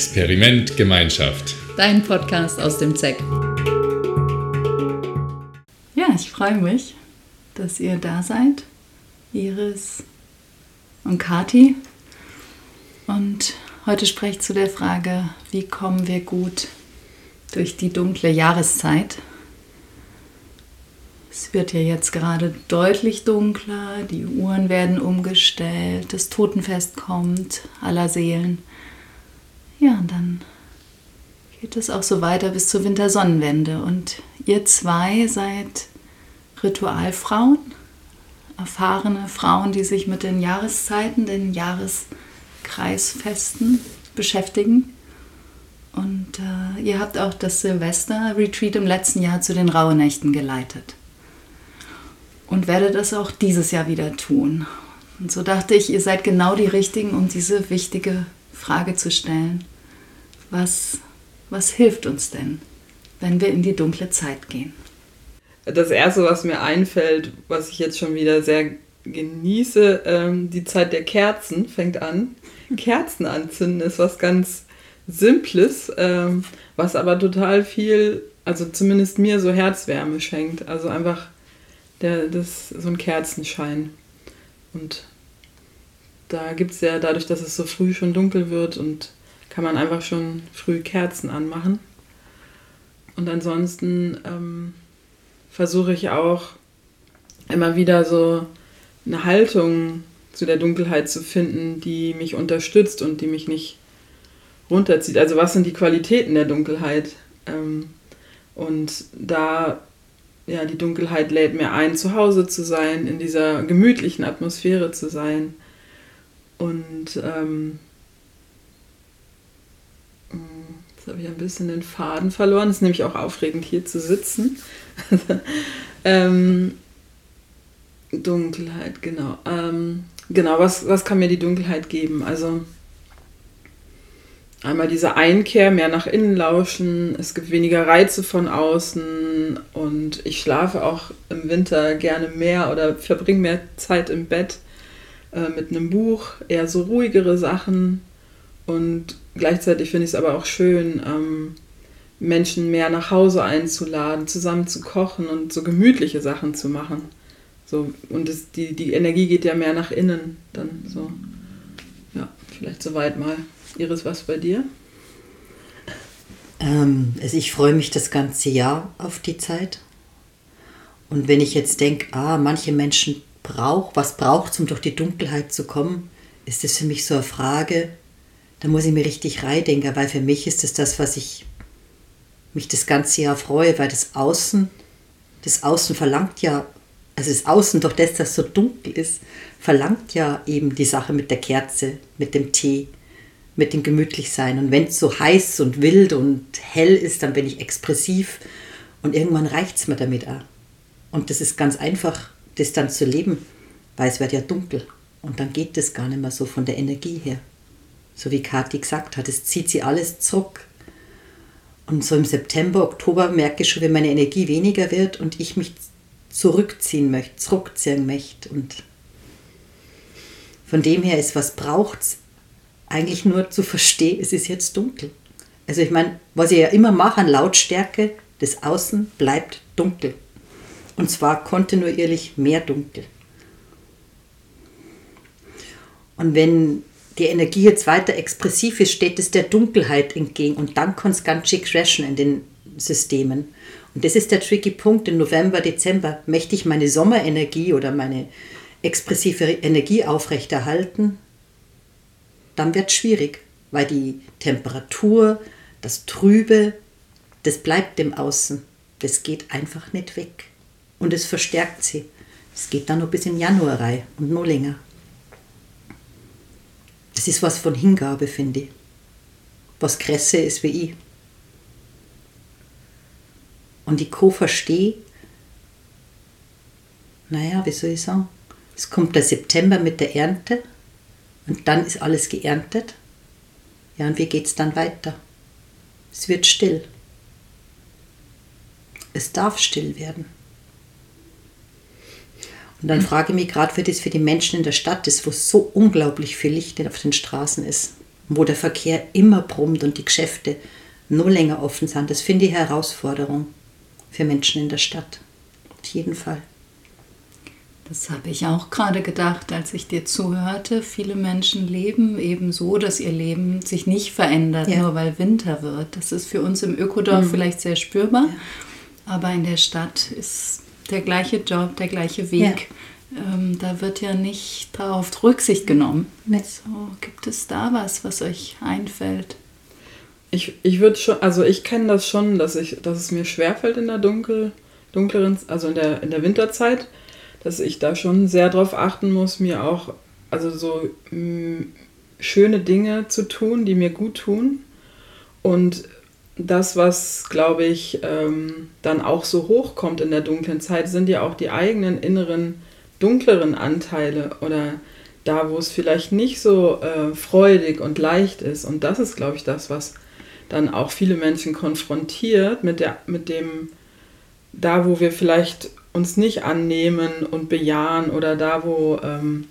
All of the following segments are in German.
Experiment Gemeinschaft. Dein Podcast aus dem ZEC. Ja, ich freue mich, dass ihr da seid. Iris und Kati. Und heute spreche ich zu der Frage, wie kommen wir gut durch die dunkle Jahreszeit? Es wird ja jetzt gerade deutlich dunkler, die Uhren werden umgestellt, das Totenfest kommt, aller Seelen. Ja, und dann geht es auch so weiter bis zur Wintersonnenwende. Und ihr zwei seid Ritualfrauen, erfahrene Frauen, die sich mit den Jahreszeiten, den Jahreskreisfesten beschäftigen. Und äh, ihr habt auch das Silvester-Retreat im letzten Jahr zu den Rauhnächten geleitet und werde das auch dieses Jahr wieder tun. Und so dachte ich, ihr seid genau die Richtigen, um diese wichtige Frage zu stellen. Was, was hilft uns denn, wenn wir in die dunkle Zeit gehen? Das Erste, was mir einfällt, was ich jetzt schon wieder sehr genieße, ähm, die Zeit der Kerzen fängt an. Kerzen anzünden ist was ganz Simples, ähm, was aber total viel, also zumindest mir so Herzwärme schenkt. Also einfach der, das, so ein Kerzenschein. Und da gibt es ja dadurch, dass es so früh schon dunkel wird und kann man einfach schon früh Kerzen anmachen. Und ansonsten ähm, versuche ich auch immer wieder so eine Haltung zu der Dunkelheit zu finden, die mich unterstützt und die mich nicht runterzieht. Also was sind die Qualitäten der Dunkelheit? Ähm, und da ja, die Dunkelheit lädt mir ein, zu Hause zu sein, in dieser gemütlichen Atmosphäre zu sein. Und ähm, habe ich ein bisschen den Faden verloren. Es ist nämlich auch aufregend, hier zu sitzen. ähm, Dunkelheit, genau. Ähm, genau, was, was kann mir die Dunkelheit geben? Also einmal diese Einkehr, mehr nach innen lauschen, es gibt weniger Reize von außen und ich schlafe auch im Winter gerne mehr oder verbringe mehr Zeit im Bett äh, mit einem Buch, eher so ruhigere Sachen und gleichzeitig finde ich es aber auch schön, ähm, Menschen mehr nach Hause einzuladen, zusammen zu kochen und so gemütliche Sachen zu machen. So, und es, die, die Energie geht ja mehr nach innen, dann so. Ja, vielleicht soweit mal. Iris, was bei dir? Ähm, also ich freue mich das ganze Jahr auf die Zeit. Und wenn ich jetzt denke, ah, manche Menschen brauchen, was braucht es, um durch die Dunkelheit zu kommen, ist das für mich so eine Frage, da muss ich mir richtig reindenken, weil für mich ist das das, was ich mich das ganze Jahr freue, weil das Außen, das Außen verlangt ja, also das Außen, durch das das so dunkel ist, verlangt ja eben die Sache mit der Kerze, mit dem Tee, mit dem Gemütlichsein. Und wenn es so heiß und wild und hell ist, dann bin ich expressiv und irgendwann reicht es mir damit auch. Und das ist ganz einfach, das dann zu leben, weil es wird ja dunkel und dann geht das gar nicht mehr so von der Energie her. So wie Kathi gesagt hat, es zieht sie alles zurück. Und so im September, Oktober merke ich schon, wenn meine Energie weniger wird und ich mich zurückziehen möchte, zurückziehen möchte. Und von dem her ist, was braucht es eigentlich nur zu verstehen, es ist jetzt dunkel. Also ich meine, was ich ja immer mache an Lautstärke, das Außen bleibt dunkel. Und zwar kontinuierlich mehr dunkel. Und wenn die Energie jetzt weiter expressiv ist, steht es der Dunkelheit entgegen und dann kann es ganz schön crashen in den Systemen. Und das ist der tricky Punkt im November, Dezember. Möchte ich meine Sommerenergie oder meine expressive Energie aufrechterhalten, dann wird es schwierig, weil die Temperatur, das Trübe, das bleibt dem Außen. Das geht einfach nicht weg. Und es verstärkt sie. Es geht dann noch bis in Januar rein und noch länger. Das ist was von Hingabe, finde ich. Was größer ist wie ich. Und ich kann verstehen, naja, wie soll ich sagen, es kommt der September mit der Ernte und dann ist alles geerntet. Ja, und wie geht es dann weiter? Es wird still. Es darf still werden. Und dann frage ich mich gerade, wie das für die Menschen in der Stadt ist, wo so unglaublich viel Licht auf den Straßen ist. wo der Verkehr immer brummt und die Geschäfte nur länger offen sind. Das finde ich Herausforderung für Menschen in der Stadt. Auf jeden Fall. Das habe ich auch gerade gedacht, als ich dir zuhörte. Viele Menschen leben eben so, dass ihr Leben sich nicht verändert, ja. nur weil Winter wird. Das ist für uns im Ökodorf mhm. vielleicht sehr spürbar, ja. aber in der Stadt ist der gleiche Job, der gleiche Weg. Ja. Ähm, da wird ja nicht darauf Rücksicht genommen. Nee. So, gibt es da was, was euch einfällt? Ich, ich würde schon, also ich kenne das schon, dass, ich, dass es mir schwerfällt in der dunkel, dunkleren, also in der, in der Winterzeit dass ich da schon sehr darauf achten muss, mir auch also so mh, schöne Dinge zu tun, die mir gut tun. Und das, was, glaube ich, ähm, dann auch so hochkommt in der dunklen Zeit, sind ja auch die eigenen inneren, dunkleren Anteile oder da, wo es vielleicht nicht so äh, freudig und leicht ist. Und das ist, glaube ich, das, was dann auch viele Menschen konfrontiert mit, der, mit dem, da, wo wir vielleicht uns nicht annehmen und bejahen oder da, wo, ähm,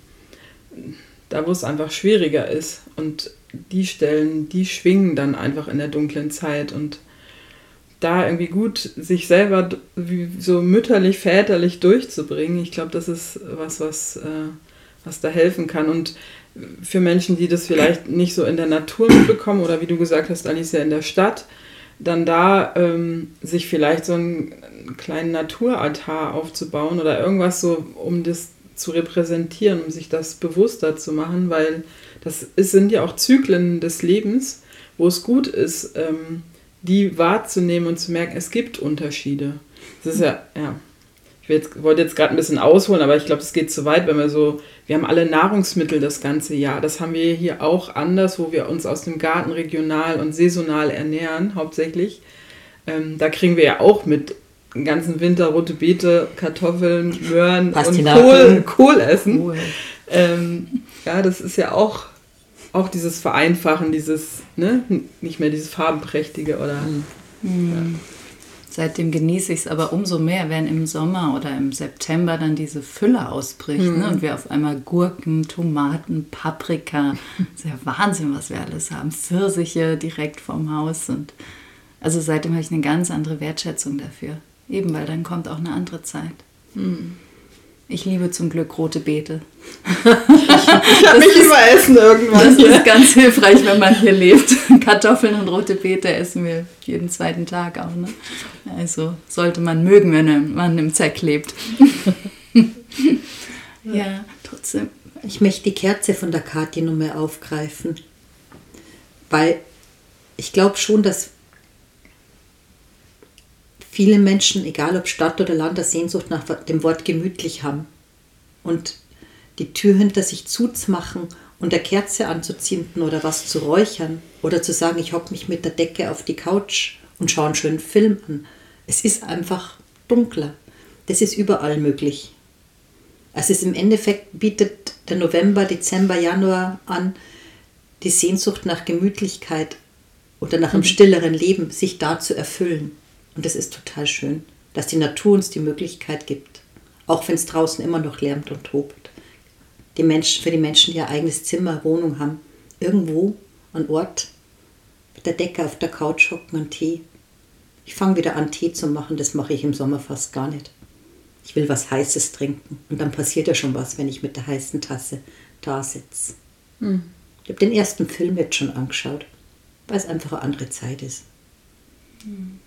da, wo es einfach schwieriger ist. Und die Stellen, die schwingen dann einfach in der dunklen Zeit und da irgendwie gut sich selber so mütterlich, väterlich durchzubringen, ich glaube, das ist was, was, äh, was da helfen kann. Und für Menschen, die das vielleicht nicht so in der Natur mitbekommen oder wie du gesagt hast, Alicia, in der Stadt, dann da ähm, sich vielleicht so einen kleinen Naturaltar aufzubauen oder irgendwas so, um das zu repräsentieren, um sich das bewusster zu machen, weil das ist, sind ja auch Zyklen des Lebens, wo es gut ist, ähm, die wahrzunehmen und zu merken, es gibt Unterschiede. Das ist ja, ja. Ich jetzt, wollte jetzt gerade ein bisschen ausholen, aber ich glaube, es geht zu weit, wenn wir so, wir haben alle Nahrungsmittel das ganze Jahr. Das haben wir hier auch anders, wo wir uns aus dem Garten regional und saisonal ernähren, hauptsächlich. Ähm, da kriegen wir ja auch mit den ganzen Winter rote Beete, Kartoffeln, Möhren und Kohl, Kohl essen. Cool. Ähm, ja, das ist ja auch, auch dieses Vereinfachen, dieses, ne, nicht mehr dieses farbenprächtige oder. Mhm. Ja. Seitdem genieße ich es aber umso mehr, wenn im Sommer oder im September dann diese Fülle ausbricht mhm. ne? und wir auf einmal Gurken, Tomaten, Paprika, das ist ja Wahnsinn, was wir alles haben, Pfirsiche direkt vom Haus und also seitdem habe ich eine ganz andere Wertschätzung dafür. Eben, weil dann kommt auch eine andere Zeit. Hm. Ich liebe zum Glück rote Beete. ich habe mich ist, überessen irgendwann. Das hier. ist ganz hilfreich, wenn man hier lebt. Kartoffeln und rote Beete essen wir jeden zweiten Tag auch. Ne? Also sollte man mögen, wenn man im Zeck lebt. ja, trotzdem. Ich möchte die Kerze von der Kathi nur mehr aufgreifen. Weil ich glaube schon, dass viele Menschen, egal ob Stadt oder Land, eine Sehnsucht nach dem Wort gemütlich haben. Und die Tür hinter sich zuzumachen und der Kerze anzuzünden oder was zu räuchern oder zu sagen, ich hocke mich mit der Decke auf die Couch und schaue einen schönen Film an. Es ist einfach dunkler. Das ist überall möglich. Also es im Endeffekt bietet der November, Dezember, Januar an, die Sehnsucht nach Gemütlichkeit oder nach einem mhm. stilleren Leben, sich da zu erfüllen. Und das ist total schön, dass die Natur uns die Möglichkeit gibt, auch wenn es draußen immer noch lärmt und tobt. Die Menschen, für die Menschen, die ihr eigenes Zimmer, Wohnung haben, irgendwo an Ort mit der Decke auf der Couch hocken und Tee. Ich fange wieder an, Tee zu machen, das mache ich im Sommer fast gar nicht. Ich will was Heißes trinken und dann passiert ja schon was, wenn ich mit der heißen Tasse da sitze. Hm. Ich habe den ersten Film jetzt schon angeschaut, weil es einfach eine andere Zeit ist. Hm.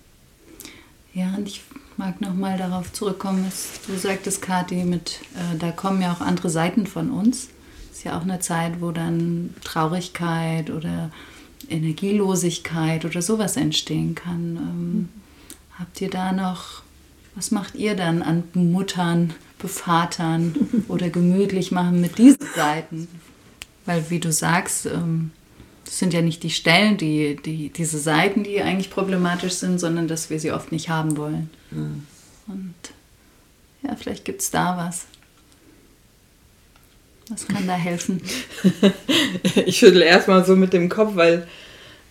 Ja, und ich mag nochmal darauf zurückkommen, was du sagtest, Kathi, mit, äh, da kommen ja auch andere Seiten von uns. Ist ja auch eine Zeit, wo dann Traurigkeit oder Energielosigkeit oder sowas entstehen kann. Ähm, mhm. Habt ihr da noch, was macht ihr dann an Muttern, Bevatern oder gemütlich machen mit diesen Seiten? Weil, wie du sagst, ähm, das sind ja nicht die Stellen, die, die, diese Seiten, die eigentlich problematisch sind, sondern dass wir sie oft nicht haben wollen. Mhm. Und ja, vielleicht gibt es da was. Was kann da helfen? ich schüttel erstmal so mit dem Kopf, weil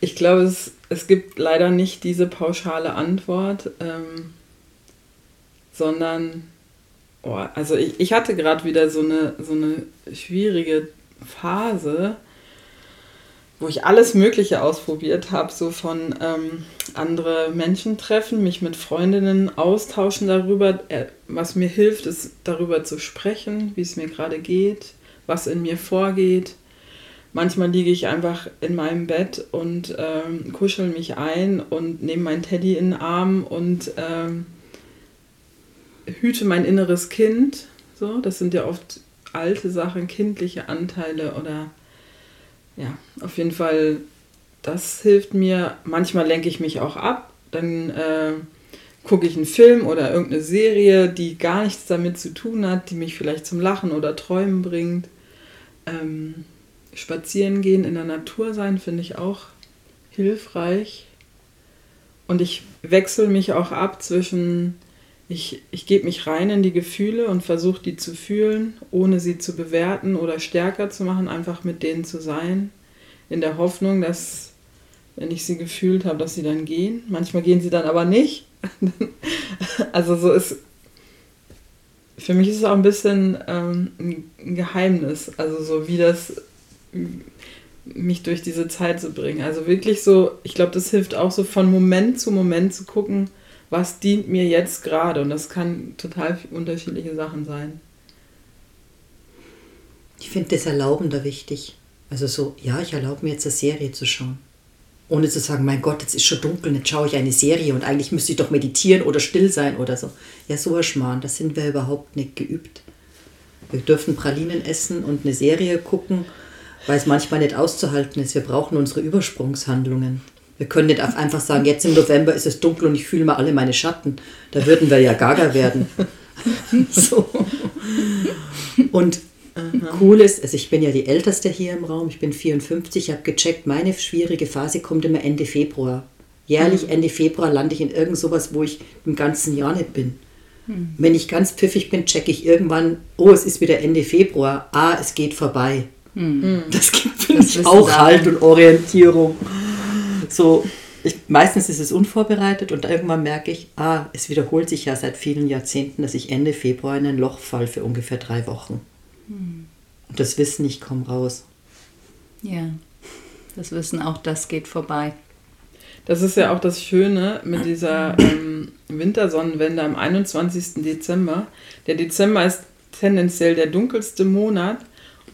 ich glaube, es, es gibt leider nicht diese pauschale Antwort, ähm, sondern, oh, also ich, ich hatte gerade wieder so eine, so eine schwierige Phase wo ich alles Mögliche ausprobiert habe, so von ähm, andere Menschen treffen, mich mit Freundinnen austauschen darüber. Äh, was mir hilft, ist darüber zu sprechen, wie es mir gerade geht, was in mir vorgeht. Manchmal liege ich einfach in meinem Bett und ähm, kuschel mich ein und nehme mein Teddy in den Arm und ähm, hüte mein inneres Kind. So, das sind ja oft alte Sachen, kindliche Anteile oder ja, auf jeden Fall, das hilft mir. Manchmal lenke ich mich auch ab, dann äh, gucke ich einen Film oder irgendeine Serie, die gar nichts damit zu tun hat, die mich vielleicht zum Lachen oder Träumen bringt. Ähm, spazieren gehen, in der Natur sein, finde ich auch hilfreich. Und ich wechsle mich auch ab zwischen, ich, ich gebe mich rein in die Gefühle und versuche die zu fühlen, ohne sie zu bewerten oder stärker zu machen, einfach mit denen zu sein, in der Hoffnung, dass, wenn ich sie gefühlt habe, dass sie dann gehen. Manchmal gehen sie dann aber nicht. also so ist, für mich ist es auch ein bisschen ähm, ein Geheimnis, also so wie das mich durch diese Zeit zu bringen. Also wirklich so, ich glaube, das hilft auch so von Moment zu Moment zu gucken, was dient mir jetzt gerade. Und das kann total unterschiedliche Sachen sein. Ich finde das Erlauben da wichtig. Also so, ja, ich erlaube mir jetzt eine Serie zu schauen. Ohne zu sagen, mein Gott, jetzt ist schon dunkel, jetzt schaue ich eine Serie und eigentlich müsste ich doch meditieren oder still sein oder so. Ja, so ein Schmarrn, das sind wir überhaupt nicht geübt. Wir dürfen Pralinen essen und eine Serie gucken weil es manchmal nicht auszuhalten ist. Wir brauchen unsere Übersprungshandlungen. Wir können nicht einfach sagen, jetzt im November ist es dunkel und ich fühle mal alle meine Schatten. Da würden wir ja gaga werden. so. Und cool ist, also ich bin ja die Älteste hier im Raum, ich bin 54, ich habe gecheckt, meine schwierige Phase kommt immer Ende Februar. Jährlich Ende Februar lande ich in irgend sowas, wo ich im ganzen Jahr nicht bin. Hm. Wenn ich ganz pfiffig bin, checke ich irgendwann, oh, es ist wieder Ende Februar, ah, es geht vorbei. Hm. Das gibt für mich auch Halt und Orientierung. So, ich, meistens ist es unvorbereitet und irgendwann merke ich, ah, es wiederholt sich ja seit vielen Jahrzehnten, dass ich Ende Februar in ein Loch fall für ungefähr drei Wochen. Hm. Und das Wissen, ich komme raus. Ja, das Wissen auch, das geht vorbei. Das ist ja auch das Schöne mit dieser ähm, Wintersonnenwende am 21. Dezember. Der Dezember ist tendenziell der dunkelste Monat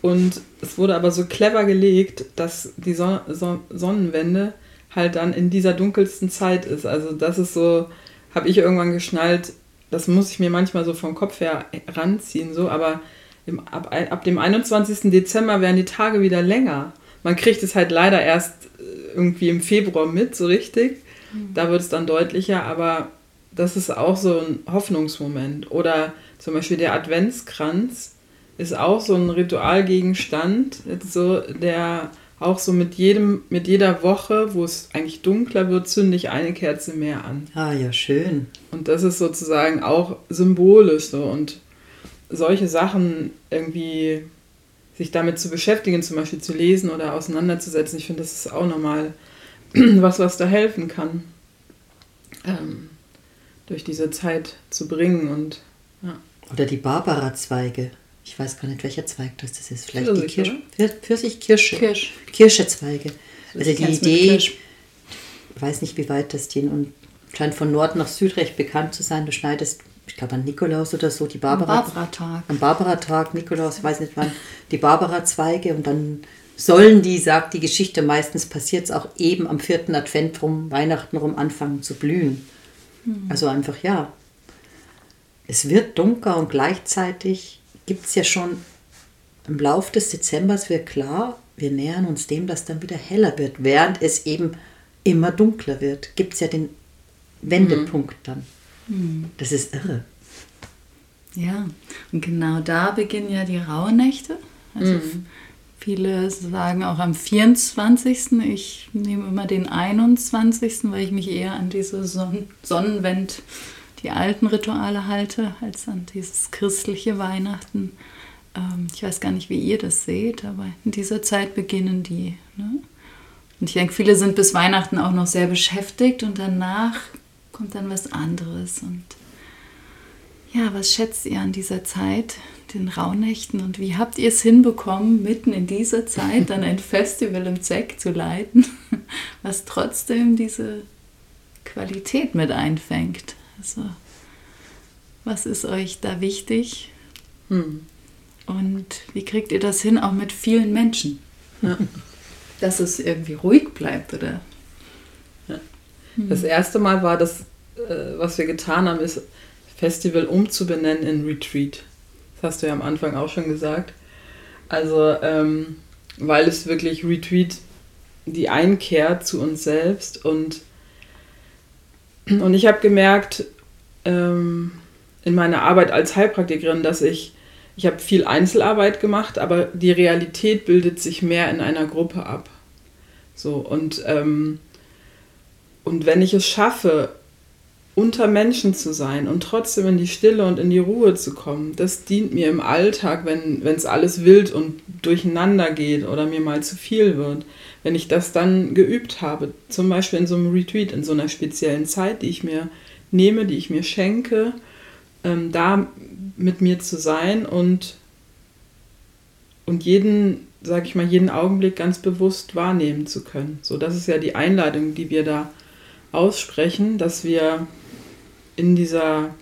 und es wurde aber so clever gelegt, dass die Son Son Sonnenwende halt dann in dieser dunkelsten Zeit ist. Also das ist so, habe ich irgendwann geschnallt, das muss ich mir manchmal so vom Kopf her ranziehen, so, aber im, ab, ab dem 21. Dezember werden die Tage wieder länger. Man kriegt es halt leider erst äh, irgendwie im Februar mit, so richtig. Mhm. Da wird es dann deutlicher, aber das ist auch so ein Hoffnungsmoment. Oder zum Beispiel der Adventskranz ist auch so ein Ritualgegenstand, so, der auch so mit jedem, mit jeder Woche, wo es eigentlich dunkler wird, zünde ich eine Kerze mehr an. Ah ja, schön. Und das ist sozusagen auch symbolisch so. Und solche Sachen irgendwie sich damit zu beschäftigen, zum Beispiel zu lesen oder auseinanderzusetzen, ich finde, das ist auch nochmal was, was da helfen kann, ähm, durch diese Zeit zu bringen und ja. Oder die Barbara-Zweige ich weiß gar nicht, welcher Zweig das ist. Vielleicht Pfirsich, die Kirsch, Pfirsich, Kirsche. Kirsch. Kirschezweige. Also die Idee, ich weiß nicht, wie weit das gehen und scheint von Nord nach Süd recht bekannt zu sein. Du schneidest, ich glaube an Nikolaus oder so, die Barbara. Am Barbara-Tag. Am Barbara-Tag, Nikolaus, ich weiß nicht wann, die Barbara-Zweige und dann sollen die, sagt die Geschichte, meistens passiert es auch eben am vierten Advent rum, Weihnachten rum anfangen zu blühen. Hm. Also einfach ja. Es wird dunkel und gleichzeitig gibt es ja schon im Lauf des Dezembers wird klar, wir nähern uns dem, dass dann wieder heller wird, während es eben immer dunkler wird. Gibt es ja den Wendepunkt mhm. dann. Mhm. Das ist irre. Ja, und genau da beginnen ja die Rauhnächte. Also mhm. viele sagen auch am 24. Ich nehme immer den 21., weil ich mich eher an diese Son Sonnenwend die alten Rituale halte, als an dieses christliche Weihnachten. Ähm, ich weiß gar nicht, wie ihr das seht, aber in dieser Zeit beginnen die. Ne? Und ich denke, viele sind bis Weihnachten auch noch sehr beschäftigt und danach kommt dann was anderes. Und ja, was schätzt ihr an dieser Zeit, den Rauhnächten und wie habt ihr es hinbekommen, mitten in dieser Zeit dann ein Festival im ZEC zu leiten, was trotzdem diese Qualität mit einfängt? Also, was ist euch da wichtig? Hm. Und wie kriegt ihr das hin, auch mit vielen Menschen? Ja. Dass es irgendwie ruhig bleibt, oder? Ja. Das erste Mal war das, äh, was wir getan haben, ist Festival umzubenennen in Retreat. Das hast du ja am Anfang auch schon gesagt. Also, ähm, weil es wirklich Retreat die Einkehr zu uns selbst und, und ich habe gemerkt ähm, in meiner Arbeit als Heilpraktikerin, dass ich, ich habe viel Einzelarbeit gemacht, aber die Realität bildet sich mehr in einer Gruppe ab. So, und, ähm, und wenn ich es schaffe, unter Menschen zu sein und trotzdem in die Stille und in die Ruhe zu kommen, das dient mir im Alltag, wenn es alles wild und durcheinander geht oder mir mal zu viel wird. Wenn ich das dann geübt habe, zum Beispiel in so einem Retreat, in so einer speziellen Zeit, die ich mir nehme, die ich mir schenke, ähm, da mit mir zu sein und, und jeden, sag ich mal, jeden Augenblick ganz bewusst wahrnehmen zu können. So, das ist ja die Einladung, die wir da aussprechen, dass wir in dieser,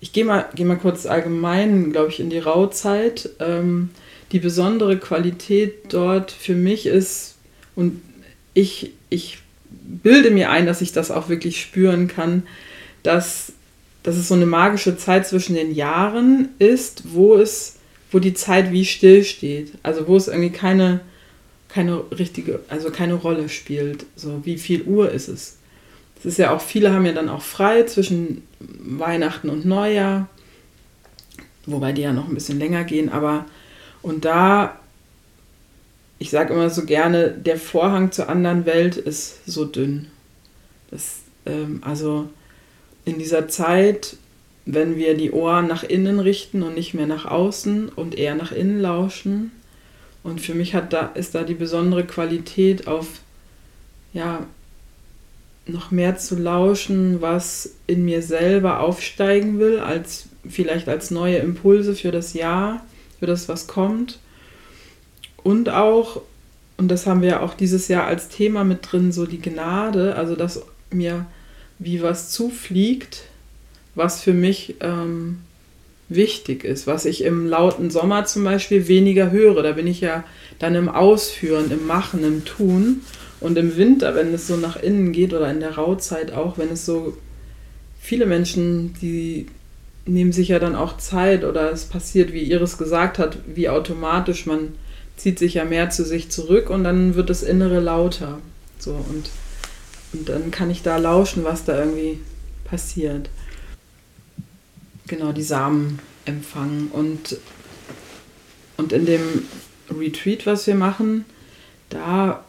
ich gehe mal, geh mal kurz allgemein, glaube ich, in die Rauhzeit. Ähm, die besondere Qualität dort für mich ist, und ich, ich bilde mir ein, dass ich das auch wirklich spüren kann, dass, dass es so eine magische Zeit zwischen den Jahren ist, wo es, wo die Zeit wie still steht. Also wo es irgendwie keine, keine richtige, also keine Rolle spielt. So, wie viel Uhr ist es? Es ist ja auch, viele haben ja dann auch frei zwischen Weihnachten und Neujahr, wobei die ja noch ein bisschen länger gehen, aber und da, ich sage immer so gerne, der Vorhang zur anderen Welt ist so dünn. Das, ähm, also in dieser Zeit, wenn wir die Ohren nach innen richten und nicht mehr nach außen und eher nach innen lauschen. Und für mich hat da, ist da die besondere Qualität auf ja, noch mehr zu lauschen, was in mir selber aufsteigen will, als vielleicht als neue Impulse für das Jahr, für das, was kommt. Und auch, und das haben wir auch dieses Jahr als Thema mit drin, so die Gnade, also dass mir wie was zufliegt, was für mich ähm, wichtig ist, was ich im lauten Sommer zum Beispiel weniger höre. Da bin ich ja dann im Ausführen, im Machen, im Tun. Und im Winter, wenn es so nach innen geht oder in der Rauhzeit auch, wenn es so viele Menschen, die nehmen sich ja dann auch Zeit oder es passiert, wie Iris gesagt hat, wie automatisch, man zieht sich ja mehr zu sich zurück und dann wird das Innere lauter. So und, und dann kann ich da lauschen, was da irgendwie passiert. Genau, die Samen empfangen. Und, und in dem Retreat, was wir machen, da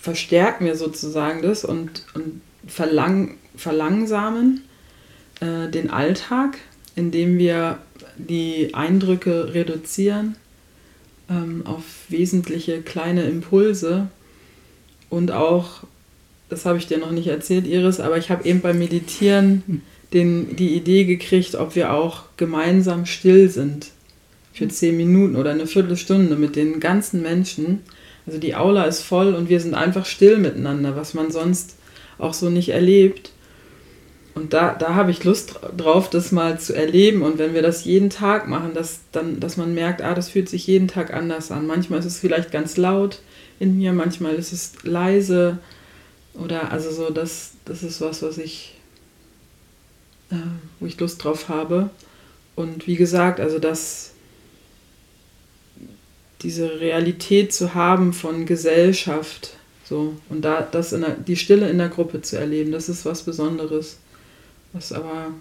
verstärken wir sozusagen das und, und verlang, verlangsamen äh, den Alltag, indem wir die Eindrücke reduzieren ähm, auf wesentliche kleine Impulse und auch, das habe ich dir noch nicht erzählt, Iris, aber ich habe eben beim Meditieren den, die Idee gekriegt, ob wir auch gemeinsam still sind für zehn Minuten oder eine Viertelstunde mit den ganzen Menschen also die Aula ist voll und wir sind einfach still miteinander, was man sonst auch so nicht erlebt. Und da, da habe ich Lust drauf, das mal zu erleben. Und wenn wir das jeden Tag machen, dass, dann, dass man merkt, ah, das fühlt sich jeden Tag anders an. Manchmal ist es vielleicht ganz laut in mir, manchmal ist es leise. Oder also so, das, das ist was, was ich, äh, wo ich Lust drauf habe. Und wie gesagt, also das diese Realität zu haben von Gesellschaft. So, und da das in der, die Stille in der Gruppe zu erleben, das ist was Besonderes, was aber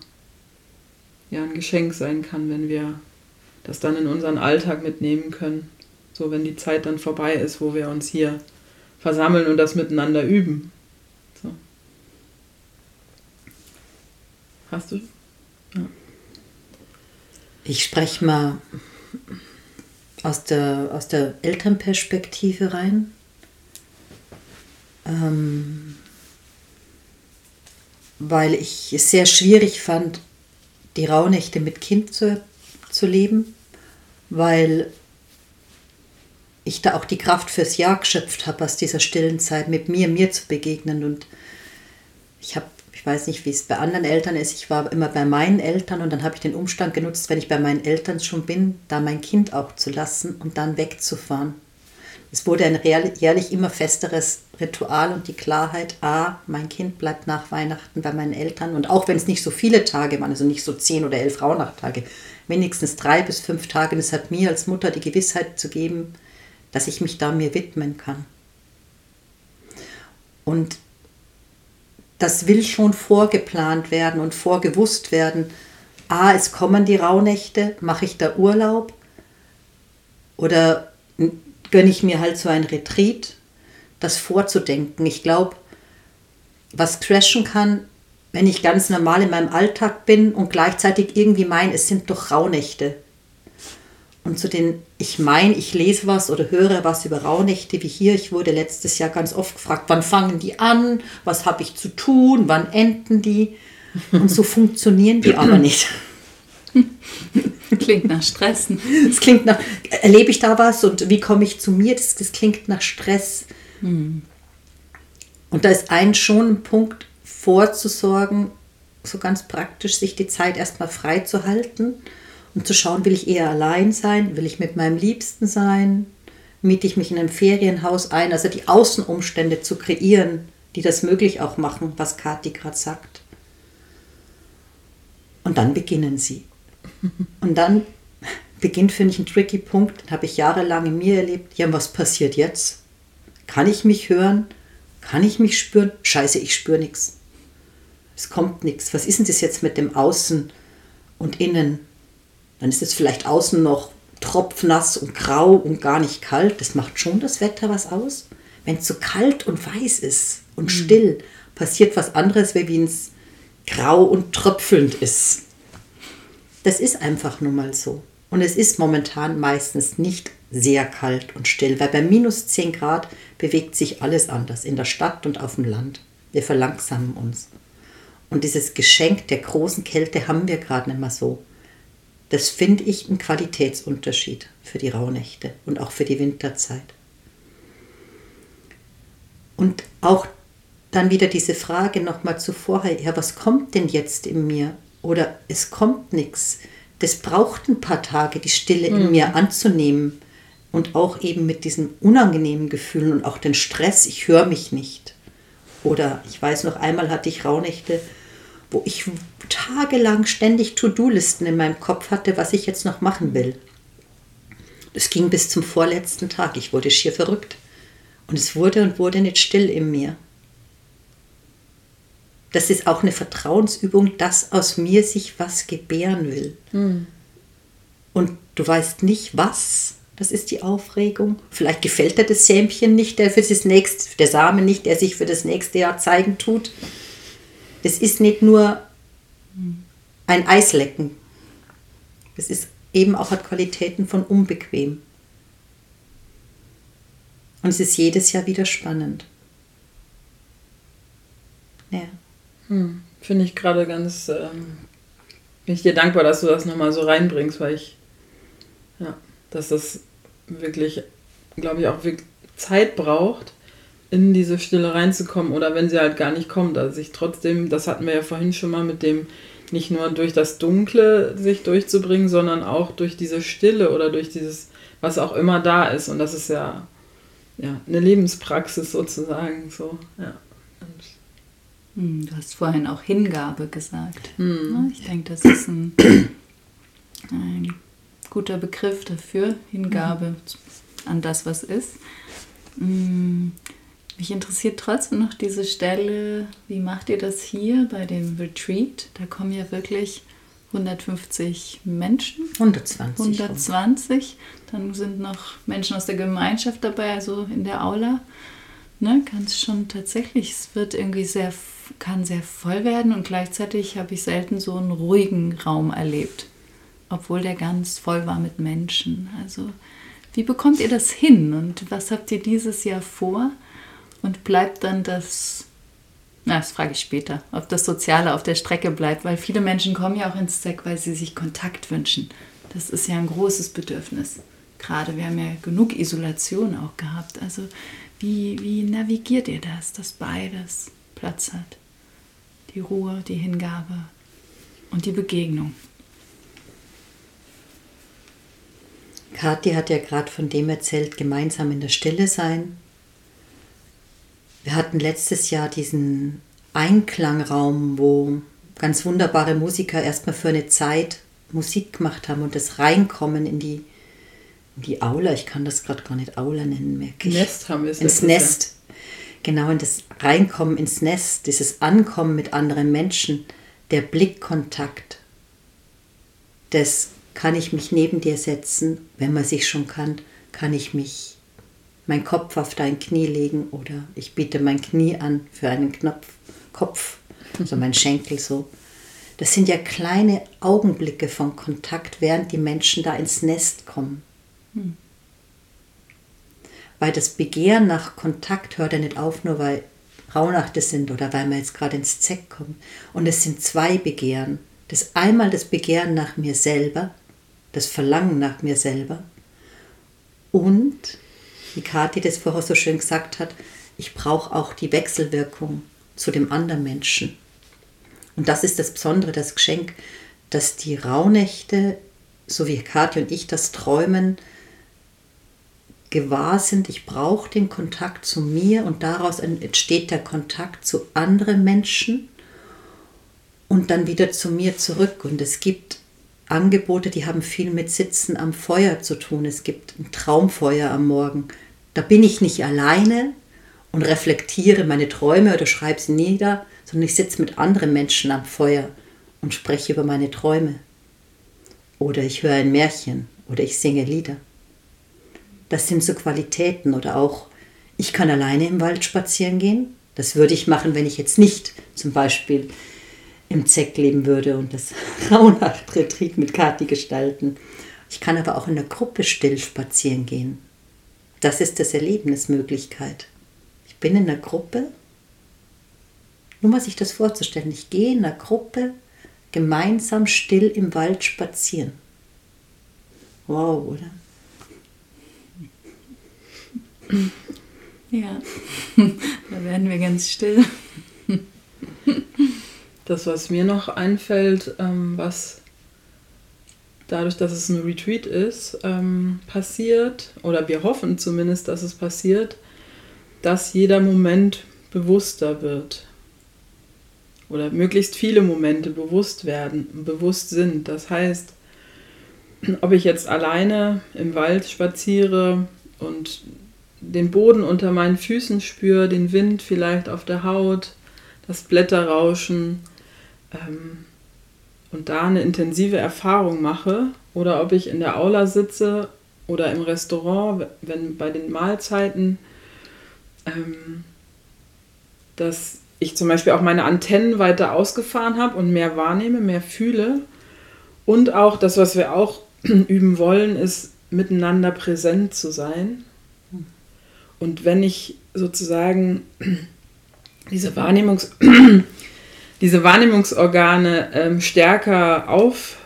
ja ein Geschenk sein kann, wenn wir das dann in unseren Alltag mitnehmen können. So, wenn die Zeit dann vorbei ist, wo wir uns hier versammeln und das miteinander üben. So. Hast du? Ja. Ich spreche mal aus der, aus der Elternperspektive rein. Ähm, weil ich es sehr schwierig fand, die Rauhnächte mit Kind zu, zu leben, weil ich da auch die Kraft fürs Jahr geschöpft habe, aus dieser stillen Zeit mit mir, mir zu begegnen. Und ich habe, ich weiß nicht, wie es bei anderen Eltern ist, ich war immer bei meinen Eltern und dann habe ich den Umstand genutzt, wenn ich bei meinen Eltern schon bin, da mein Kind auch zu lassen und dann wegzufahren. Es wurde ein jährlich immer festeres Ritual und die Klarheit, ah, mein Kind bleibt nach Weihnachten bei meinen Eltern. Und auch wenn es nicht so viele Tage waren, also nicht so zehn oder elf Rauhnachtage, wenigstens drei bis fünf Tage, das hat mir als Mutter die Gewissheit zu geben, dass ich mich da mir widmen kann. Und das will schon vorgeplant werden und vorgewusst werden. Ah, es kommen die Rauhnächte, mache ich da Urlaub? Oder gönne ich mir halt so ein Retreat, das vorzudenken. Ich glaube, was crashen kann, wenn ich ganz normal in meinem Alltag bin und gleichzeitig irgendwie meine, es sind doch Rauhnächte. Und zu den, ich meine, ich lese was oder höre was über Rauhnächte wie hier. Ich wurde letztes Jahr ganz oft gefragt, wann fangen die an? Was habe ich zu tun? Wann enden die? Und so funktionieren die aber nicht. Klingt nach Stress. Es klingt nach, erlebe ich da was und wie komme ich zu mir? Das, das klingt nach Stress. Hm. Und da ist ein schon ein Punkt vorzusorgen, so ganz praktisch, sich die Zeit erstmal frei zu halten und zu schauen, will ich eher allein sein, will ich mit meinem Liebsten sein, miete ich mich in einem Ferienhaus ein, also die Außenumstände zu kreieren, die das möglich auch machen, was Kathi gerade sagt. Und dann beginnen sie. Und dann beginnt, finde ich, ein tricky Punkt, den habe ich jahrelang in mir erlebt. Ja, was passiert jetzt? Kann ich mich hören? Kann ich mich spüren? Scheiße, ich spüre nichts. Es kommt nichts. Was ist denn das jetzt mit dem Außen und Innen? Dann ist es vielleicht außen noch tropfnass und grau und gar nicht kalt. Das macht schon das Wetter was aus. Wenn es so kalt und weiß ist und mhm. still, passiert was anderes, wie wenn es grau und tröpfelnd ist. Das ist einfach nun mal so. Und es ist momentan meistens nicht sehr kalt und still, weil bei minus 10 Grad bewegt sich alles anders in der Stadt und auf dem Land. Wir verlangsamen uns. Und dieses Geschenk der großen Kälte haben wir gerade nicht mehr so. Das finde ich ein Qualitätsunterschied für die Rauhnächte und auch für die Winterzeit. Und auch dann wieder diese Frage nochmal zuvor, ja, was kommt denn jetzt in mir? Oder es kommt nichts. Das braucht ein paar Tage, die Stille in mhm. mir anzunehmen und auch eben mit diesen unangenehmen Gefühlen und auch den Stress, ich höre mich nicht. Oder ich weiß noch einmal hatte ich Rauhnächte, wo ich tagelang ständig To-Do-Listen in meinem Kopf hatte, was ich jetzt noch machen will. Das ging bis zum vorletzten Tag. Ich wurde schier verrückt. Und es wurde und wurde nicht still in mir das ist auch eine Vertrauensübung, dass aus mir sich was gebären will. Mhm. Und du weißt nicht, was. Das ist die Aufregung. Vielleicht gefällt dir das Sämchen nicht, der für das nächste, der Samen nicht, der sich für das nächste Jahr zeigen tut. Es ist nicht nur ein Eislecken. Es ist eben auch hat Qualitäten von unbequem. Und es ist jedes Jahr wieder spannend. Ja. Hm, Finde ich gerade ganz, ähm, bin ich dir dankbar, dass du das nochmal so reinbringst, weil ich, ja, dass das wirklich, glaube ich, auch wirklich Zeit braucht, in diese Stille reinzukommen oder wenn sie halt gar nicht kommt. Also sich trotzdem, das hatten wir ja vorhin schon mal mit dem, nicht nur durch das Dunkle sich durchzubringen, sondern auch durch diese Stille oder durch dieses, was auch immer da ist. Und das ist ja, ja eine Lebenspraxis sozusagen. So, ja. Hm, du hast vorhin auch Hingabe gesagt. Mhm. Ich denke, das ist ein, ein, guter Begriff dafür, Hingabe mhm. an das, was ist. Hm, mich interessiert trotzdem noch diese Stelle, wie macht ihr das hier bei dem Retreat? Da kommen ja wirklich 150 Menschen. 120. 120. Dann sind noch Menschen aus der Gemeinschaft dabei, also in der Aula. Ne, es schon tatsächlich, es wird irgendwie sehr kann sehr voll werden und gleichzeitig habe ich selten so einen ruhigen Raum erlebt, obwohl der ganz voll war mit Menschen. Also wie bekommt ihr das hin und was habt ihr dieses Jahr vor? Und bleibt dann das, na, das frage ich später, ob das Soziale auf der Strecke bleibt, weil viele Menschen kommen ja auch ins ZEC, weil sie sich Kontakt wünschen. Das ist ja ein großes Bedürfnis. Gerade wir haben ja genug Isolation auch gehabt. Also wie, wie navigiert ihr das, dass beides Platz hat? Die Ruhe, die Hingabe und die Begegnung. Kathi hat ja gerade von dem erzählt, gemeinsam in der Stille sein. Wir hatten letztes Jahr diesen Einklangraum, wo ganz wunderbare Musiker erstmal für eine Zeit Musik gemacht haben und das Reinkommen in die, in die Aula, ich kann das gerade gar nicht Aula nennen, merke ich. Nest haben wir es. Ins Nest. Genau, in das Reinkommen ins Nest, dieses Ankommen mit anderen Menschen, der Blickkontakt, das kann ich mich neben dir setzen, wenn man sich schon kann, kann ich mich mein Kopf auf dein Knie legen oder ich biete mein Knie an für einen Knopf, Kopf, also mein Schenkel so. Das sind ja kleine Augenblicke von Kontakt, während die Menschen da ins Nest kommen. Hm. Weil das Begehren nach Kontakt hört ja nicht auf, nur weil Raunachte sind oder weil man jetzt gerade ins Zeck kommt. Und es sind zwei Begehren. Das einmal das Begehren nach mir selber, das Verlangen nach mir selber und, wie Kathi das vorher so schön gesagt hat, ich brauche auch die Wechselwirkung zu dem anderen Menschen. Und das ist das Besondere, das Geschenk, dass die Rauhnächte, so wie Kathi und ich das träumen, gewahr sind, ich brauche den Kontakt zu mir und daraus entsteht der Kontakt zu anderen Menschen und dann wieder zu mir zurück. Und es gibt Angebote, die haben viel mit Sitzen am Feuer zu tun. Es gibt ein Traumfeuer am Morgen. Da bin ich nicht alleine und reflektiere meine Träume oder schreibe sie nieder, sondern ich sitze mit anderen Menschen am Feuer und spreche über meine Träume. Oder ich höre ein Märchen oder ich singe Lieder. Das sind so Qualitäten oder auch, ich kann alleine im Wald spazieren gehen. Das würde ich machen, wenn ich jetzt nicht zum Beispiel im Zeck leben würde und das Rauhnachtretreat mit Kati gestalten. Ich kann aber auch in der Gruppe still spazieren gehen. Das ist das Erlebnismöglichkeit. Ich bin in der Gruppe, nur mal sich das vorzustellen, ich gehe in der Gruppe gemeinsam still im Wald spazieren. Wow, oder? Ja, da werden wir ganz still. Das, was mir noch einfällt, ähm, was dadurch, dass es ein Retreat ist, ähm, passiert, oder wir hoffen zumindest, dass es passiert, dass jeder Moment bewusster wird. Oder möglichst viele Momente bewusst werden, bewusst sind. Das heißt, ob ich jetzt alleine im Wald spaziere und den Boden unter meinen Füßen spüre, den Wind vielleicht auf der Haut, das Blätterrauschen, ähm, und da eine intensive Erfahrung mache oder ob ich in der Aula sitze oder im Restaurant, wenn bei den Mahlzeiten, ähm, dass ich zum Beispiel auch meine Antennen weiter ausgefahren habe und mehr wahrnehme, mehr fühle. Und auch das, was wir auch üben wollen, ist miteinander präsent zu sein. Und wenn ich sozusagen diese Wahrnehmungs diese Wahrnehmungsorgane ähm, stärker auf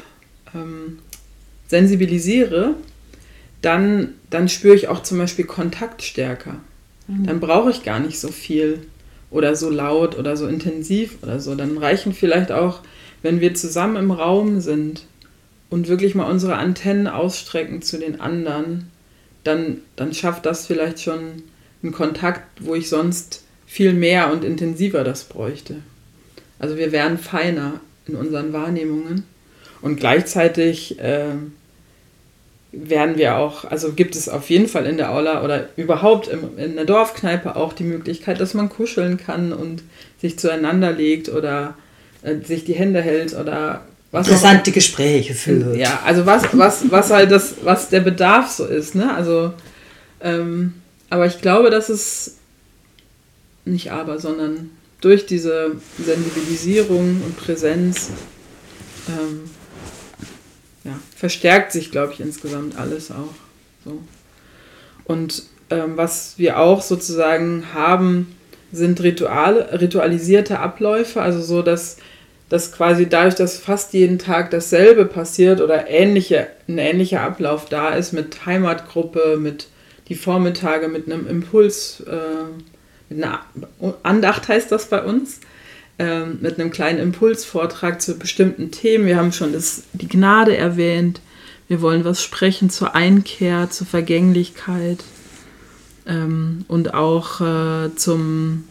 ähm, sensibilisiere, dann, dann spüre ich auch zum Beispiel Kontakt stärker. Mhm. Dann brauche ich gar nicht so viel oder so laut oder so intensiv oder so. Dann reichen vielleicht auch, wenn wir zusammen im Raum sind und wirklich mal unsere Antennen ausstrecken zu den anderen, dann, dann schafft das vielleicht schon einen Kontakt, wo ich sonst viel mehr und intensiver das bräuchte. Also wir werden feiner in unseren Wahrnehmungen und gleichzeitig äh, werden wir auch, also gibt es auf jeden Fall in der Aula oder überhaupt im, in der Dorfkneipe auch die Möglichkeit, dass man kuscheln kann und sich zueinander legt oder äh, sich die Hände hält oder was interessante auch, Gespräche führt. Ja, also was, was, was halt das, was der Bedarf so ist, ne? Also, ähm, aber ich glaube, dass es nicht aber, sondern durch diese Sensibilisierung und Präsenz ähm, ja, verstärkt sich, glaube ich, insgesamt alles auch. So. Und ähm, was wir auch sozusagen haben, sind Rituale, ritualisierte Abläufe, also so, dass dass quasi dadurch, dass fast jeden Tag dasselbe passiert oder ähnliche, ein ähnlicher Ablauf da ist mit Heimatgruppe, mit die Vormittage, mit einem Impuls, äh, mit einer Andacht heißt das bei uns, äh, mit einem kleinen Impulsvortrag zu bestimmten Themen. Wir haben schon das, die Gnade erwähnt. Wir wollen was sprechen zur Einkehr, zur Vergänglichkeit ähm, und auch äh, zum,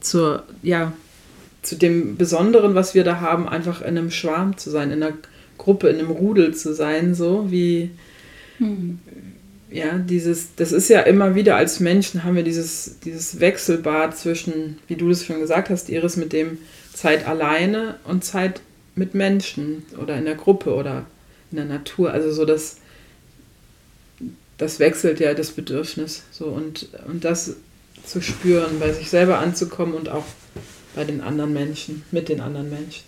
zur, ja, zu dem Besonderen, was wir da haben, einfach in einem Schwarm zu sein, in einer Gruppe, in einem Rudel zu sein, so wie, hm. Ja, dieses, das ist ja immer wieder als Menschen haben wir dieses, dieses Wechselbad zwischen, wie du das schon gesagt hast, Iris, mit dem Zeit alleine und Zeit mit Menschen oder in der Gruppe oder in der Natur. Also so das, das wechselt ja das Bedürfnis. So und, und das zu spüren, bei sich selber anzukommen und auch bei den anderen Menschen, mit den anderen Menschen.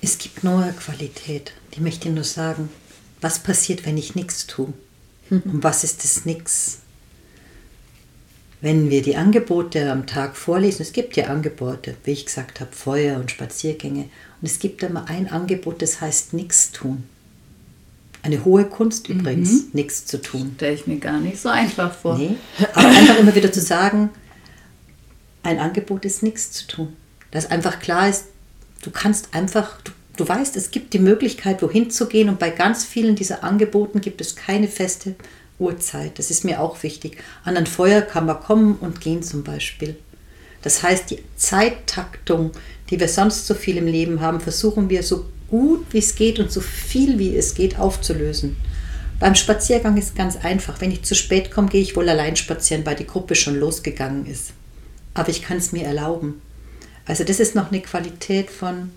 Es gibt neue Qualität, die möchte ich nur sagen. Was passiert, wenn ich nichts tue? Und was ist das Nix? Wenn wir die Angebote am Tag vorlesen, es gibt ja Angebote, wie ich gesagt habe, Feuer und Spaziergänge. Und es gibt immer ein Angebot, das heißt nichts tun. Eine hohe Kunst übrigens, mhm. nichts zu tun. Stelle ich mir gar nicht so einfach vor. Nee, aber einfach immer wieder zu sagen, ein Angebot ist nichts zu tun. Dass einfach klar ist, du kannst einfach, du, du weißt, es gibt die Möglichkeit, wohin zu gehen und bei ganz vielen dieser Angeboten gibt es keine feste Uhrzeit. Das ist mir auch wichtig. An ein Feuer kann man kommen und gehen zum Beispiel. Das heißt, die Zeittaktung, die wir sonst so viel im Leben haben, versuchen wir so gut wie es geht und so viel wie es geht aufzulösen. Beim Spaziergang ist ganz einfach. Wenn ich zu spät komme, gehe ich wohl allein spazieren, weil die Gruppe schon losgegangen ist aber ich kann es mir erlauben. Also das ist noch eine Qualität von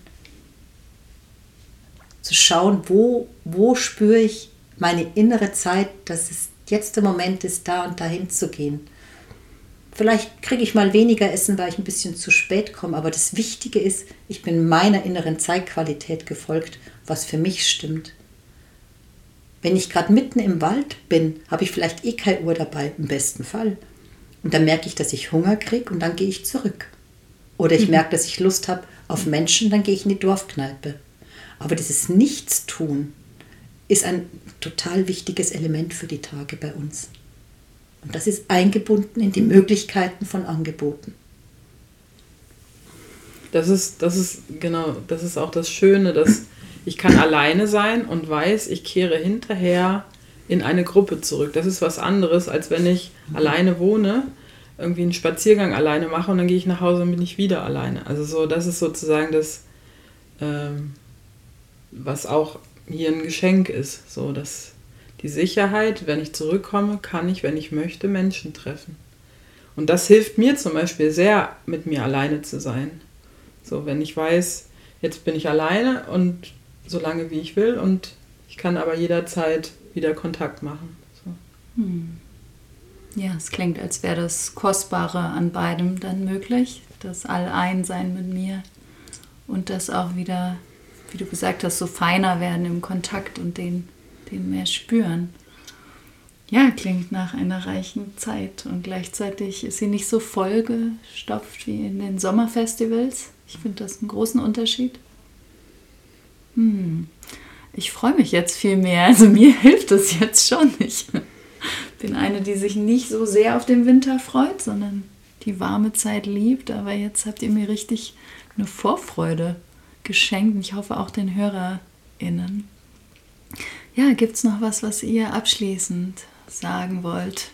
zu schauen, wo, wo spüre ich meine innere Zeit, dass es jetzt der Moment ist, da und dahin zu gehen. Vielleicht kriege ich mal weniger Essen, weil ich ein bisschen zu spät komme, aber das Wichtige ist, ich bin meiner inneren Zeitqualität gefolgt, was für mich stimmt. Wenn ich gerade mitten im Wald bin, habe ich vielleicht eh keine Uhr dabei, im besten Fall. Und dann merke ich, dass ich Hunger kriege und dann gehe ich zurück. Oder ich mhm. merke, dass ich Lust habe auf Menschen, dann gehe ich in die Dorfkneipe. Aber dieses Nichtstun ist ein total wichtiges Element für die Tage bei uns. Und das ist eingebunden in die Möglichkeiten von Angeboten. Das ist, das ist, genau, das ist auch das Schöne, dass ich kann alleine sein und weiß, ich kehre hinterher in eine Gruppe zurück. Das ist was anderes, als wenn ich alleine wohne, irgendwie einen Spaziergang alleine mache und dann gehe ich nach Hause und bin ich wieder alleine. Also so, das ist sozusagen das, ähm, was auch hier ein Geschenk ist. So, dass die Sicherheit, wenn ich zurückkomme, kann ich, wenn ich möchte, Menschen treffen. Und das hilft mir zum Beispiel sehr, mit mir alleine zu sein. So, wenn ich weiß, jetzt bin ich alleine und so lange wie ich will und ich kann aber jederzeit wieder Kontakt machen. So. Hm. Ja, es klingt, als wäre das Kostbare an beidem dann möglich. Das Alleinsein mit mir und das auch wieder, wie du gesagt hast, so feiner werden im Kontakt und den, den mehr spüren. Ja, klingt nach einer reichen Zeit und gleichzeitig ist sie nicht so vollgestopft wie in den Sommerfestivals. Ich finde das einen großen Unterschied. Hm ich freue mich jetzt viel mehr. Also mir hilft es jetzt schon. Ich bin eine, die sich nicht so sehr auf den Winter freut, sondern die warme Zeit liebt. Aber jetzt habt ihr mir richtig eine Vorfreude geschenkt. Und ich hoffe auch den HörerInnen. Ja, gibt es noch was, was ihr abschließend sagen wollt,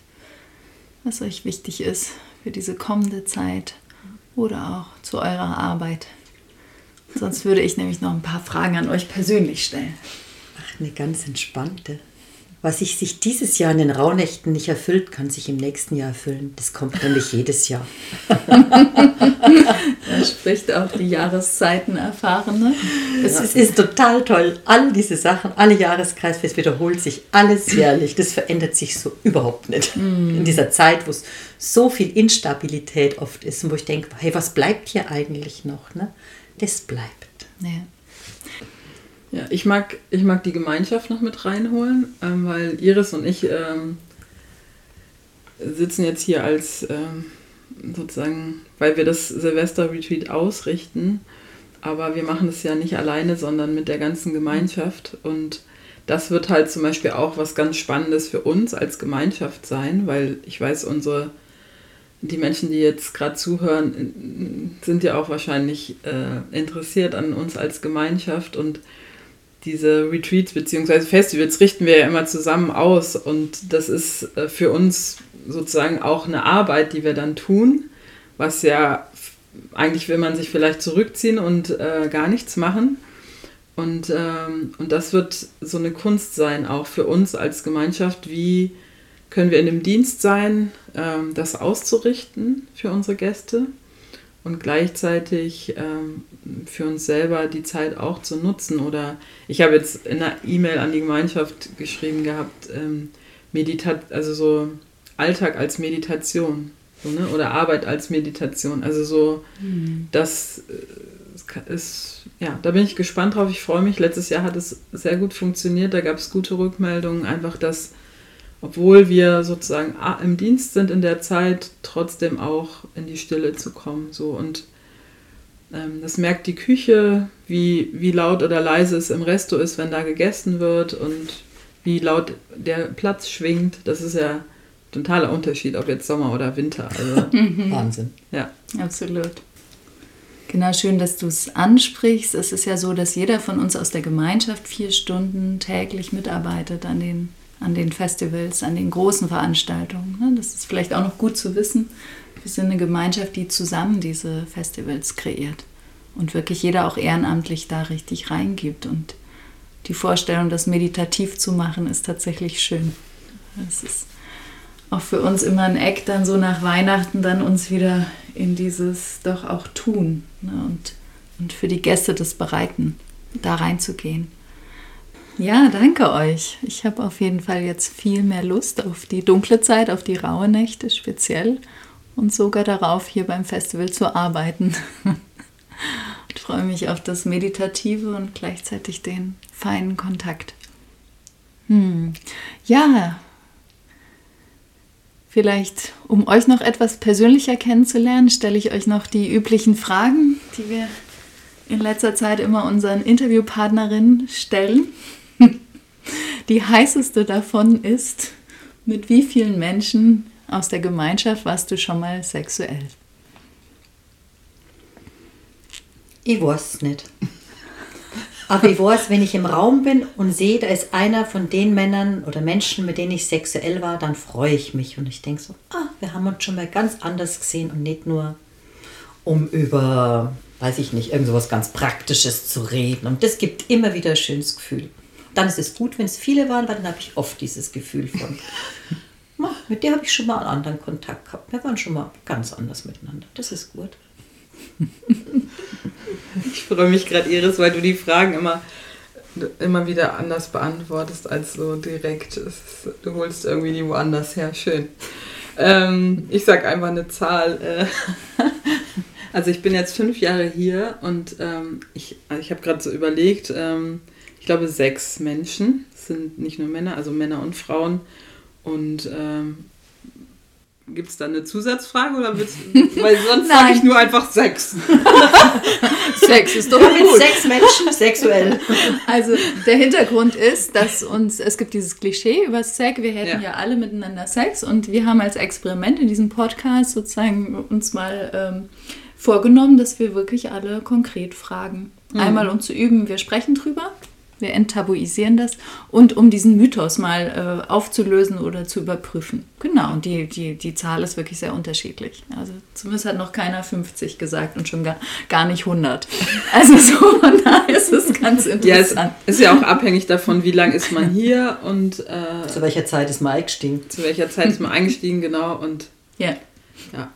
was euch wichtig ist für diese kommende Zeit oder auch zu eurer Arbeit? Sonst würde ich nämlich noch ein paar Fragen an euch persönlich stellen. Ach, eine ganz entspannte. Was sich, sich dieses Jahr in den Rauhnächten nicht erfüllt, kann sich im nächsten Jahr erfüllen. Das kommt nämlich jedes Jahr. da spricht auch die Jahreszeiten-Erfahrene. Es ist, ist, total toll. All diese Sachen, alle Jahreskreisfest wiederholt sich alles jährlich. Das verändert sich so überhaupt nicht. Mm. In dieser Zeit, wo es so viel Instabilität oft ist und wo ich denke, hey, was bleibt hier eigentlich noch? Ne? das bleibt. Ja. Ja, ich mag, ich mag die Gemeinschaft noch mit reinholen, ähm, weil Iris und ich ähm, sitzen jetzt hier als ähm, sozusagen, weil wir das Silvester-Retreat ausrichten, aber wir machen es ja nicht alleine, sondern mit der ganzen Gemeinschaft. Und das wird halt zum Beispiel auch was ganz Spannendes für uns als Gemeinschaft sein, weil ich weiß, unsere, die Menschen, die jetzt gerade zuhören, sind ja auch wahrscheinlich äh, interessiert an uns als Gemeinschaft. Und diese Retreats bzw. Festivals richten wir ja immer zusammen aus und das ist äh, für uns sozusagen auch eine Arbeit, die wir dann tun, was ja eigentlich will man sich vielleicht zurückziehen und äh, gar nichts machen. Und, ähm, und das wird so eine Kunst sein, auch für uns als Gemeinschaft. Wie können wir in dem Dienst sein, ähm, das auszurichten für unsere Gäste und gleichzeitig ähm, für uns selber die Zeit auch zu nutzen? Oder ich habe jetzt in einer E-Mail an die Gemeinschaft geschrieben gehabt, ähm, Meditat, also so Alltag als Meditation. So, ne? Oder Arbeit als Meditation. Also so, mhm. das äh, ist ja, da bin ich gespannt drauf. Ich freue mich. Letztes Jahr hat es sehr gut funktioniert. Da gab es gute Rückmeldungen. Einfach, dass, obwohl wir sozusagen im Dienst sind in der Zeit, trotzdem auch in die Stille zu kommen. So und ähm, das merkt die Küche, wie, wie laut oder leise es im Resto ist, wenn da gegessen wird und wie laut der Platz schwingt. Das ist ja ein totaler Unterschied, ob jetzt Sommer oder Winter. Also, Wahnsinn. Ja, absolut. Genau, schön, dass du es ansprichst. Es ist ja so, dass jeder von uns aus der Gemeinschaft vier Stunden täglich mitarbeitet an den, an den Festivals, an den großen Veranstaltungen. Ne? Das ist vielleicht auch noch gut zu wissen. Wir sind eine Gemeinschaft, die zusammen diese Festivals kreiert und wirklich jeder auch ehrenamtlich da richtig reingibt. Und die Vorstellung, das meditativ zu machen, ist tatsächlich schön. Es ist auch für uns immer ein Eck, dann so nach Weihnachten dann uns wieder in dieses doch auch tun ne, und, und für die Gäste das bereiten, da reinzugehen. Ja, danke euch. Ich habe auf jeden Fall jetzt viel mehr Lust auf die dunkle Zeit, auf die raue Nächte speziell und sogar darauf, hier beim Festival zu arbeiten. Ich freue mich auf das Meditative und gleichzeitig den feinen Kontakt. Hm. Ja, Vielleicht, um euch noch etwas persönlicher kennenzulernen, stelle ich euch noch die üblichen Fragen, die wir in letzter Zeit immer unseren Interviewpartnerinnen stellen. Die heißeste davon ist, mit wie vielen Menschen aus der Gemeinschaft warst du schon mal sexuell? Ich weiß nicht. Aber ich weiß, wenn ich im Raum bin und sehe, da ist einer von den Männern oder Menschen, mit denen ich sexuell war, dann freue ich mich und ich denke so, ah, wir haben uns schon mal ganz anders gesehen und nicht nur um über, weiß ich nicht, irgend sowas ganz Praktisches zu reden. Und das gibt immer wieder ein schönes Gefühl. Dann ist es gut, wenn es viele waren, weil dann habe ich oft dieses Gefühl von, mit der habe ich schon mal einen anderen Kontakt gehabt. Wir waren schon mal ganz anders miteinander. Das ist gut. Ich freue mich gerade, Iris, weil du die Fragen immer, immer wieder anders beantwortest als so direkt. Ist, du holst irgendwie die woanders her. Schön. Ähm, ich sage einfach eine Zahl. Äh, also ich bin jetzt fünf Jahre hier und ähm, ich, ich habe gerade so überlegt, ähm, ich glaube sechs Menschen, das sind nicht nur Männer, also Männer und Frauen. Und ähm, Gibt es da eine Zusatzfrage oder willst, weil sonst sage ich nur einfach Sex. Sex ist doch mit sechs Menschen sexuell. Also der Hintergrund ist, dass uns es gibt dieses Klischee über Sex. Wir hätten ja. ja alle miteinander Sex und wir haben als Experiment in diesem Podcast sozusagen uns mal ähm, vorgenommen, dass wir wirklich alle konkret fragen. Mhm. Einmal um zu üben, wir sprechen drüber wir enttabuisieren das und um diesen Mythos mal äh, aufzulösen oder zu überprüfen. Genau, und die, die, die Zahl ist wirklich sehr unterschiedlich. Also zumindest hat noch keiner 50 gesagt und schon gar, gar nicht 100. Also so, da ist es ganz interessant. Ja, es ist ja auch abhängig davon, wie lange ist man hier und äh, zu welcher Zeit ist man eingestiegen. Zu welcher Zeit ist man eingestiegen, genau. Und ja. ja.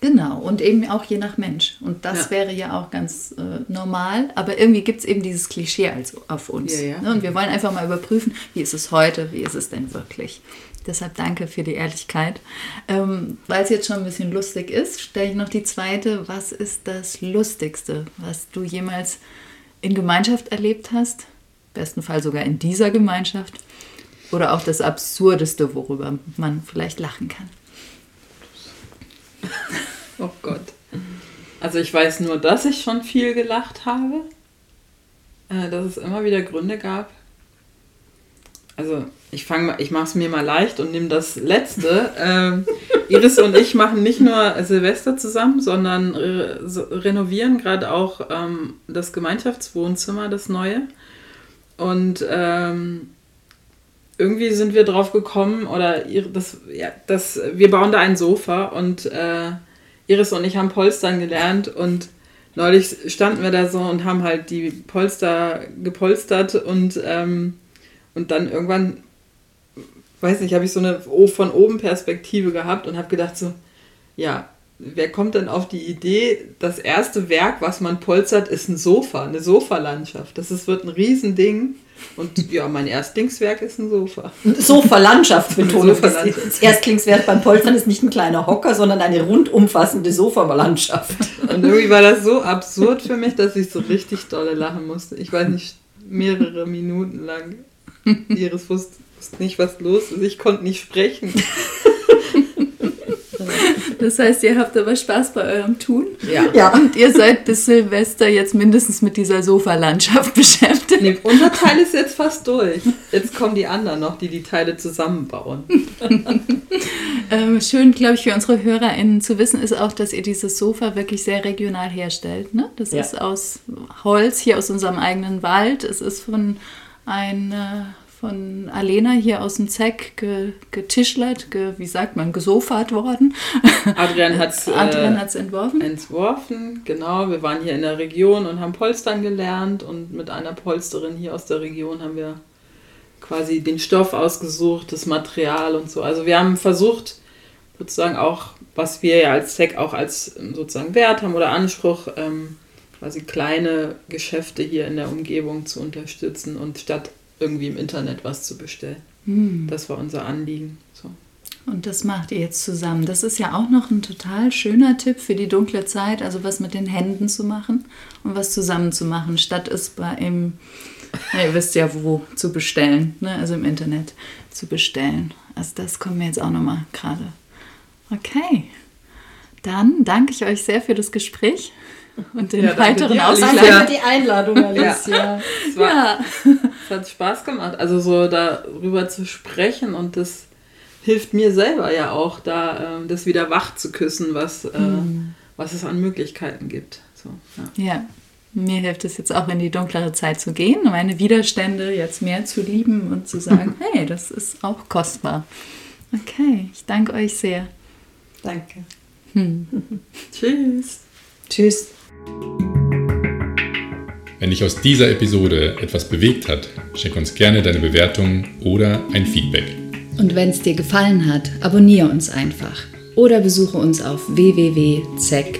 Genau, und eben auch je nach Mensch. Und das ja. wäre ja auch ganz äh, normal, aber irgendwie gibt es eben dieses Klischee also auf uns. Ja, ja. Ne? Und wir wollen einfach mal überprüfen, wie ist es heute, wie ist es denn wirklich. Deshalb danke für die Ehrlichkeit. Ähm, Weil es jetzt schon ein bisschen lustig ist, stelle ich noch die zweite. Was ist das Lustigste, was du jemals in Gemeinschaft erlebt hast? Im besten Fall sogar in dieser Gemeinschaft. Oder auch das Absurdeste, worüber man vielleicht lachen kann. Oh Gott. Also ich weiß nur, dass ich schon viel gelacht habe. Äh, dass es immer wieder Gründe gab. Also ich fange ich mache es mir mal leicht und nehme das letzte. ähm, Iris und ich machen nicht nur Silvester zusammen, sondern re renovieren gerade auch ähm, das Gemeinschaftswohnzimmer, das neue. Und ähm, irgendwie sind wir drauf gekommen, oder das, ja, das, wir bauen da ein Sofa und äh, Iris und ich haben Polstern gelernt und neulich standen wir da so und haben halt die Polster gepolstert und, ähm, und dann irgendwann, weiß nicht, habe ich so eine von oben Perspektive gehabt und habe gedacht so, ja, wer kommt denn auf die Idee, das erste Werk, was man polstert, ist ein Sofa, eine Sofalandschaft. Das ist, wird ein Riesending. Und ja, mein Erstlingswerk ist ein Sofa. Sofa-Landschaft-Betonung. Sofa das Erstlingswerk beim Polstern ist nicht ein kleiner Hocker, sondern eine rundumfassende Sofa-Landschaft. Und irgendwie war das so absurd für mich, dass ich so richtig dolle lachen musste. Ich weiß nicht, mehrere Minuten lang. Iris wusste nicht, was los ist. Ich konnte nicht sprechen. Das heißt, ihr habt aber Spaß bei eurem Tun. Ja. ja. Und ihr seid bis Silvester jetzt mindestens mit dieser Sofalandschaft beschäftigt. Nee, unser Teil ist jetzt fast durch. Jetzt kommen die anderen noch, die die Teile zusammenbauen. ähm, schön, glaube ich, für unsere HörerInnen zu wissen, ist auch, dass ihr dieses Sofa wirklich sehr regional herstellt. Ne? Das ja. ist aus Holz, hier aus unserem eigenen Wald. Es ist von einer von Alena hier aus dem Zeck getischlert, ge, wie sagt man, gesofert worden. Adrian hat es äh, entworfen. Entworfen, genau. Wir waren hier in der Region und haben Polstern gelernt und mit einer Polsterin hier aus der Region haben wir quasi den Stoff ausgesucht, das Material und so. Also wir haben versucht, sozusagen auch, was wir ja als Zeck auch als ähm, sozusagen Wert haben oder Anspruch, ähm, quasi kleine Geschäfte hier in der Umgebung zu unterstützen und statt irgendwie im Internet was zu bestellen. Hm. Das war unser Anliegen. So. Und das macht ihr jetzt zusammen. Das ist ja auch noch ein total schöner Tipp für die dunkle Zeit, also was mit den Händen zu machen und was zusammen zu machen, statt es bei im, ja, ihr wisst ja wo, zu bestellen, ne? also im Internet zu bestellen. Also das kommt mir jetzt auch nochmal gerade. Okay, dann danke ich euch sehr für das Gespräch und den ja, weiteren Ausgleich. Danke für die Einladung, Alicia. Ja. Ja. Es hat Spaß gemacht, also so darüber zu sprechen und das hilft mir selber ja auch, da ähm, das wieder wach zu küssen, was, äh, mhm. was es an Möglichkeiten gibt. So, ja. ja. Mir hilft es jetzt auch in die dunklere Zeit zu gehen, meine Widerstände jetzt mehr zu lieben und zu sagen, hey, das ist auch kostbar. Okay, ich danke euch sehr. Danke. Hm. Tschüss. Tschüss. Wenn dich aus dieser Episode etwas bewegt hat, schick uns gerne deine Bewertung oder ein Feedback. Und wenn es dir gefallen hat, abonniere uns einfach oder besuche uns auf www.zeck.de.